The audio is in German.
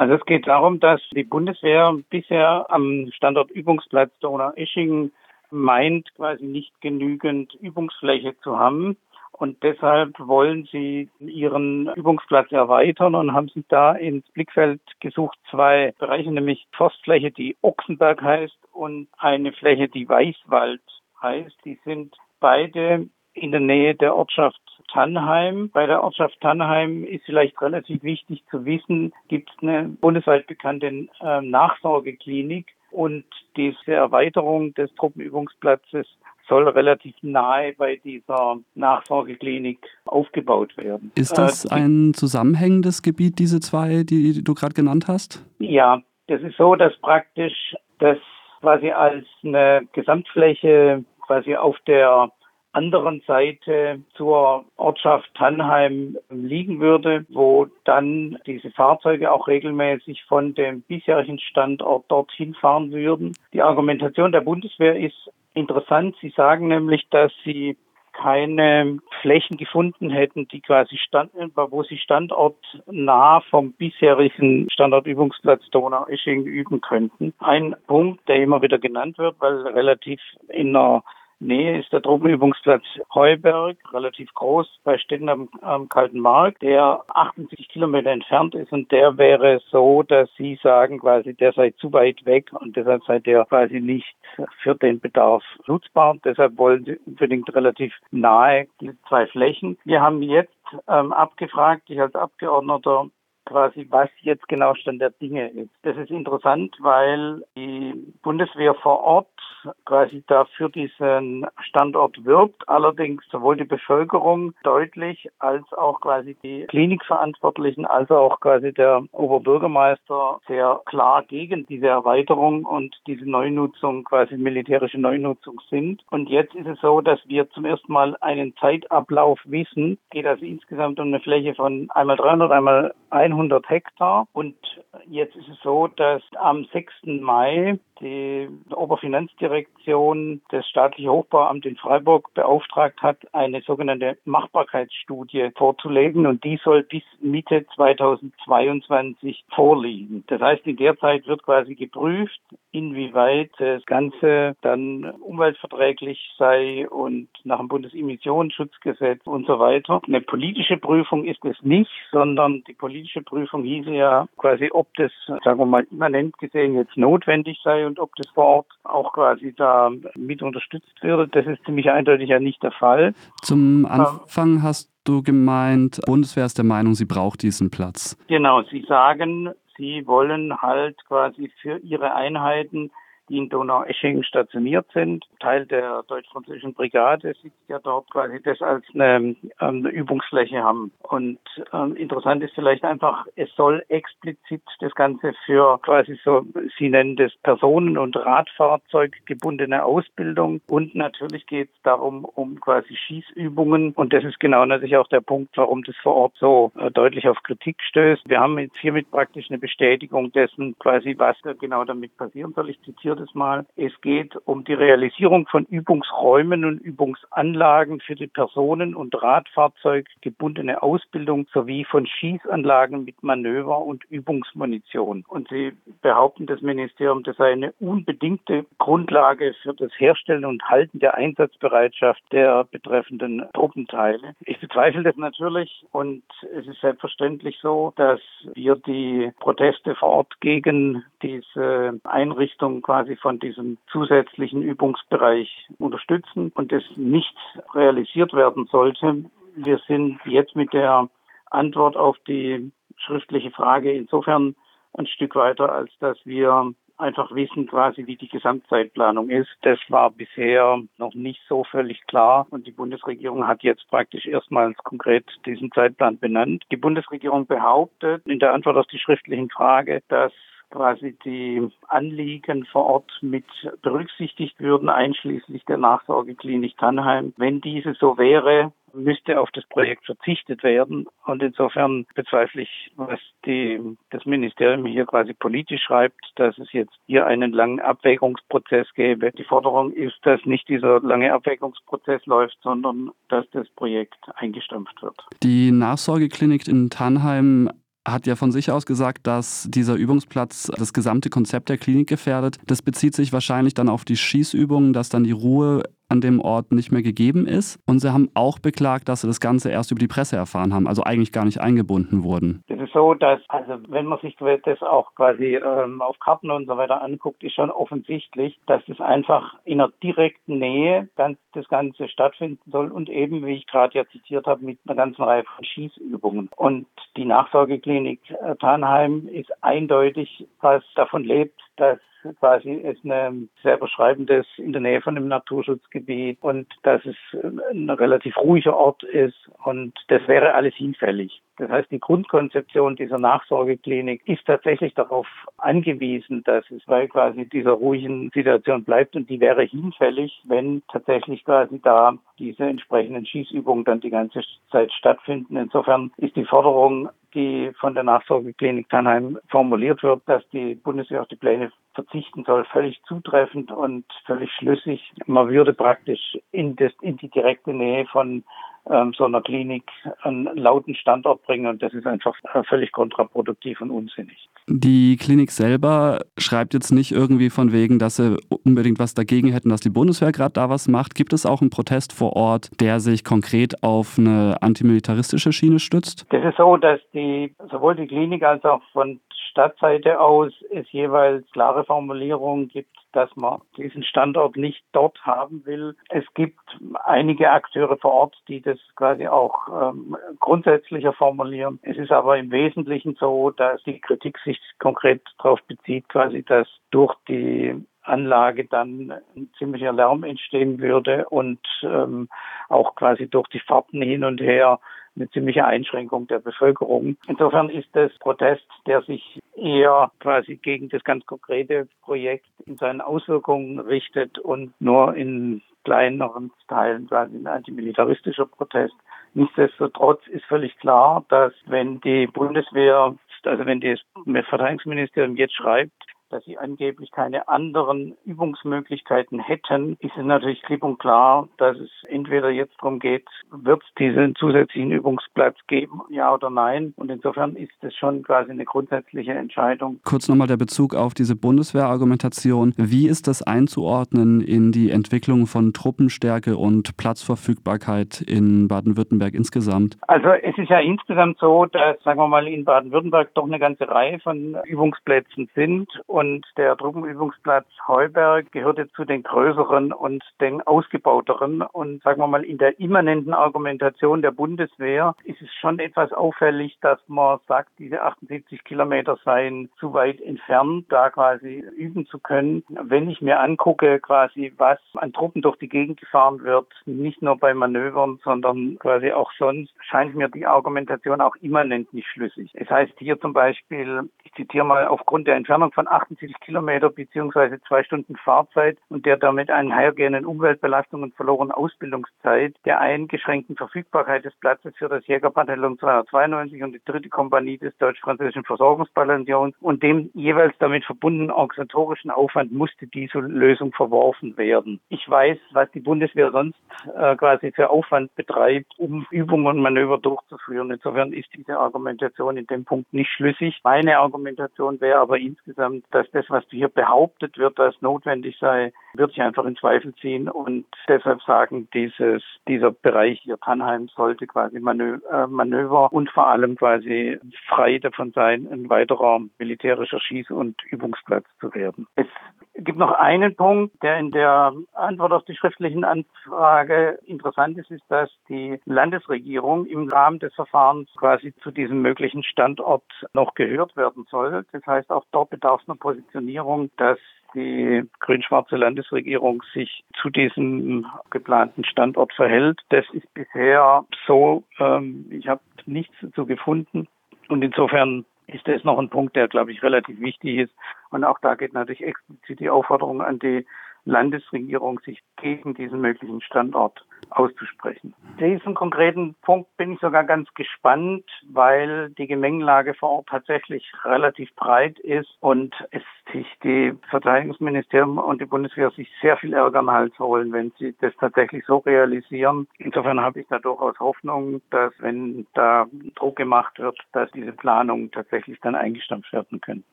Also es geht darum, dass die Bundeswehr bisher am Standort Übungsplatz Donau-Eschingen meint, quasi nicht genügend Übungsfläche zu haben. Und deshalb wollen sie ihren Übungsplatz erweitern und haben sich da ins Blickfeld gesucht zwei Bereiche, nämlich Forstfläche, die Ochsenberg heißt und eine Fläche, die Weißwald heißt. Die sind beide in der Nähe der Ortschaft Tannheim. Bei der Ortschaft Tannheim ist vielleicht relativ wichtig zu wissen, gibt es eine bundesweit bekannte äh, Nachsorgeklinik und diese Erweiterung des Truppenübungsplatzes soll relativ nahe bei dieser Nachsorgeklinik aufgebaut werden. Ist das äh, ein zusammenhängendes Gebiet, diese zwei, die du gerade genannt hast? Ja, das ist so, dass praktisch das quasi als eine Gesamtfläche quasi auf der anderen Seite zur Ortschaft Tannheim liegen würde, wo dann diese Fahrzeuge auch regelmäßig von dem bisherigen Standort dorthin fahren würden. Die Argumentation der Bundeswehr ist interessant. Sie sagen nämlich, dass sie keine Flächen gefunden hätten, die quasi standen, wo sie standortnah vom bisherigen Standortübungsplatz Donau-Eschingen üben könnten. Ein Punkt, der immer wieder genannt wird, weil relativ in einer Nähe ist der Truppenübungsplatz Heuberg, relativ groß bei Städten am, am Kalten Markt, der 78 Kilometer entfernt ist und der wäre so, dass Sie sagen quasi, der sei zu weit weg und deshalb sei der quasi nicht für den Bedarf nutzbar. Deshalb wollen Sie unbedingt relativ nahe die zwei Flächen. Wir haben jetzt ähm, abgefragt, ich als Abgeordneter quasi, was jetzt genau Stand der Dinge ist. Das ist interessant, weil die Bundeswehr vor Ort quasi dafür diesen Standort wirbt. Allerdings sowohl die Bevölkerung deutlich als auch quasi die Klinikverantwortlichen als auch quasi der Oberbürgermeister sehr klar gegen diese Erweiterung und diese Neunutzung, quasi militärische Neunutzung sind. Und jetzt ist es so, dass wir zum ersten Mal einen Zeitablauf wissen. Geht also insgesamt um eine Fläche von einmal 300, einmal 100 Hektar. Und jetzt ist es so, dass am 6. Mai die Oberfinanzdirektion das staatliche Hochbauamt in Freiburg beauftragt hat, eine sogenannte Machbarkeitsstudie vorzulegen und die soll bis Mitte 2022 vorliegen. Das heißt, in der Zeit wird quasi geprüft, inwieweit das Ganze dann umweltverträglich sei und nach dem Bundesemissionsschutzgesetz und so weiter. Eine politische Prüfung ist es nicht, sondern die politische Prüfung hieße ja quasi, ob das, sagen wir mal, immanent gesehen jetzt notwendig sei und ob das vor Ort auch quasi da mit unterstützt wird. Das ist ziemlich eindeutig ja nicht der Fall. Zum Anfang hast du gemeint, Bundeswehr ist der Meinung, sie braucht diesen Platz. Genau, sie sagen, sie wollen halt quasi für ihre Einheiten die in Donau-Eschingen stationiert sind. Teil der deutsch-französischen Brigade sitzt ja dort quasi das als eine, ähm, Übungsfläche haben. Und ähm, interessant ist vielleicht einfach, es soll explizit das Ganze für quasi so, Sie nennen das Personen- und Radfahrzeug gebundene Ausbildung. Und natürlich geht es darum, um quasi Schießübungen. Und das ist genau natürlich auch der Punkt, warum das vor Ort so äh, deutlich auf Kritik stößt. Wir haben jetzt hiermit praktisch eine Bestätigung dessen quasi, was genau damit passieren soll. Ich zitiere das Mal. Es geht um die Realisierung von Übungsräumen und Übungsanlagen für die Personen- und Radfahrzeug Ausbildung sowie von Schießanlagen mit Manöver- und Übungsmunition. Und Sie behaupten, das Ministerium, das sei eine unbedingte Grundlage für das Herstellen und Halten der Einsatzbereitschaft der betreffenden Truppenteile. Ich bezweifle das natürlich und es ist selbstverständlich so, dass wir die Proteste vor Ort gegen diese Einrichtung quasi quasi von diesem zusätzlichen Übungsbereich unterstützen und es nicht realisiert werden sollte. Wir sind jetzt mit der Antwort auf die schriftliche Frage insofern ein Stück weiter, als dass wir einfach wissen quasi, wie die Gesamtzeitplanung ist. Das war bisher noch nicht so völlig klar und die Bundesregierung hat jetzt praktisch erstmals konkret diesen Zeitplan benannt. Die Bundesregierung behauptet in der Antwort auf die schriftlichen Frage, dass quasi die Anliegen vor Ort mit berücksichtigt würden, einschließlich der Nachsorgeklinik Tannheim. Wenn diese so wäre, müsste auf das Projekt verzichtet werden. Und insofern bezweifle ich, was die, das Ministerium hier quasi politisch schreibt, dass es jetzt hier einen langen Abwägungsprozess gäbe. Die Forderung ist, dass nicht dieser lange Abwägungsprozess läuft, sondern dass das Projekt eingestampft wird. Die Nachsorgeklinik in Tannheim hat ja von sich aus gesagt, dass dieser Übungsplatz das gesamte Konzept der Klinik gefährdet. Das bezieht sich wahrscheinlich dann auf die Schießübungen, dass dann die Ruhe an dem Ort nicht mehr gegeben ist. Und sie haben auch beklagt, dass sie das Ganze erst über die Presse erfahren haben, also eigentlich gar nicht eingebunden wurden. Das ist so, dass, also wenn man sich das auch quasi ähm, auf Karten und so weiter anguckt, ist schon offensichtlich, dass es einfach in einer direkten Nähe ganz, das Ganze stattfinden soll und eben, wie ich gerade ja zitiert habe, mit einer ganzen Reihe von Schießübungen. Und die Nachsorgeklinik äh, Tannheim ist eindeutig, was davon lebt, dass quasi es eine sehr beschreibendes in der Nähe von einem Naturschutzgebiet und dass es ein relativ ruhiger Ort ist und das wäre alles hinfällig. Das heißt, die Grundkonzeption dieser Nachsorgeklinik ist tatsächlich darauf angewiesen, dass es bei quasi dieser ruhigen Situation bleibt und die wäre hinfällig, wenn tatsächlich quasi da diese entsprechenden Schießübungen dann die ganze Zeit stattfinden. Insofern ist die Forderung, die von der Nachsorgeklinik Tannheim formuliert wird, dass die Bundeswehr auf die Pläne verzichten soll, völlig zutreffend und völlig schlüssig. Man würde praktisch in, das, in die direkte Nähe von ähm, so einer Klinik einen lauten Standort bringen und das ist einfach äh, völlig kontraproduktiv und unsinnig. Die Klinik selber schreibt jetzt nicht irgendwie von wegen, dass sie unbedingt was dagegen hätten, dass die Bundeswehr gerade da was macht. Gibt es auch einen Protest vor Ort, der sich konkret auf eine antimilitaristische Schiene stützt? Das ist so, dass die sowohl die Klinik als auch von Stadtseite aus es jeweils klare Formulierungen gibt, dass man diesen Standort nicht dort haben will. Es gibt einige Akteure vor Ort, die das quasi auch ähm, grundsätzlicher formulieren. Es ist aber im Wesentlichen so, dass die Kritik sich konkret darauf bezieht, quasi, dass durch die Anlage dann ein ziemlicher Lärm entstehen würde und ähm, auch quasi durch die Fahrten hin und her eine ziemliche Einschränkung der Bevölkerung. Insofern ist das Protest, der sich eher quasi gegen das ganz konkrete Projekt in seinen Auswirkungen richtet und nur in kleineren Teilen quasi ein antimilitaristischer Protest. Nichtsdestotrotz ist völlig klar, dass wenn die Bundeswehr, also wenn das Verteidigungsministerium jetzt schreibt, dass sie angeblich keine anderen Übungsmöglichkeiten hätten, ist es natürlich klipp und klar, dass es entweder jetzt darum geht, wird es diesen zusätzlichen Übungsplatz geben, ja oder nein. Und insofern ist es schon quasi eine grundsätzliche Entscheidung. Kurz nochmal der Bezug auf diese Bundeswehrargumentation. Wie ist das einzuordnen in die Entwicklung von Truppenstärke und Platzverfügbarkeit in Baden-Württemberg insgesamt? Also es ist ja insgesamt so, dass, sagen wir mal, in Baden-Württemberg doch eine ganze Reihe von Übungsplätzen sind und der Truppenübungsplatz Heuberg gehörte zu den größeren und den ausgebauteren. Und sagen wir mal, in der immanenten Argumentation der Bundeswehr ist es schon etwas auffällig, dass man sagt, diese 78 Kilometer seien zu weit entfernt, da quasi üben zu können. Wenn ich mir angucke, quasi, was an Truppen durch die Gegend gefahren wird, nicht nur bei Manövern, sondern quasi auch sonst, scheint mir die Argumentation auch immanent nicht schlüssig. Es heißt hier zum Beispiel, ich zitiere mal, aufgrund der Entfernung von 78 Kilometer beziehungsweise zwei Stunden Fahrzeit und der damit einhergehenden Umweltbelastung und verlorenen Ausbildungszeit, der eingeschränkten Verfügbarkeit des Platzes für das Jägerbataillon 292 und die dritte Kompanie des deutsch-französischen Versorgungsbataillons und dem jeweils damit verbundenen organisatorischen Aufwand musste diese Lösung verworfen werden. Ich weiß, was die Bundeswehr sonst äh, quasi für Aufwand betreibt, um Übungen und Manöver durchzuführen. Insofern ist diese Argumentation in dem Punkt nicht schlüssig. Meine Argumentation wäre aber insgesamt, dass das, was hier behauptet wird, als notwendig sei, wird sich einfach in Zweifel ziehen und deshalb sagen, dieses, dieser Bereich hier Tannheim sollte quasi Manö äh, Manöver und vor allem quasi frei davon sein, ein weiterer militärischer Schieß- und Übungsplatz zu werden. Es gibt noch einen Punkt, der in der Antwort auf die schriftlichen Anfrage interessant ist, ist, dass die Landesregierung im Rahmen des Verfahrens quasi zu diesem möglichen Standort noch gehört werden soll. Das heißt, auch dort bedarf es einer Positionierung, dass die grün-schwarze Landesregierung sich zu diesem geplanten Standort verhält. Das ist bisher so, ähm, ich habe nichts dazu gefunden. Und insofern ist das noch ein Punkt, der, glaube ich, relativ wichtig ist. Und auch da geht natürlich explizit die Aufforderung an die Landesregierung, sich gegen diesen möglichen Standort auszusprechen. Diesen konkreten Punkt bin ich sogar ganz gespannt, weil die Gemengelage vor Ort tatsächlich relativ breit ist und es sich die Verteidigungsministerium und die Bundeswehr sich sehr viel Ärger am Hals holen, wenn sie das tatsächlich so realisieren. Insofern habe ich da durchaus Hoffnung, dass wenn da Druck gemacht wird, dass diese Planungen tatsächlich dann eingestampft werden können.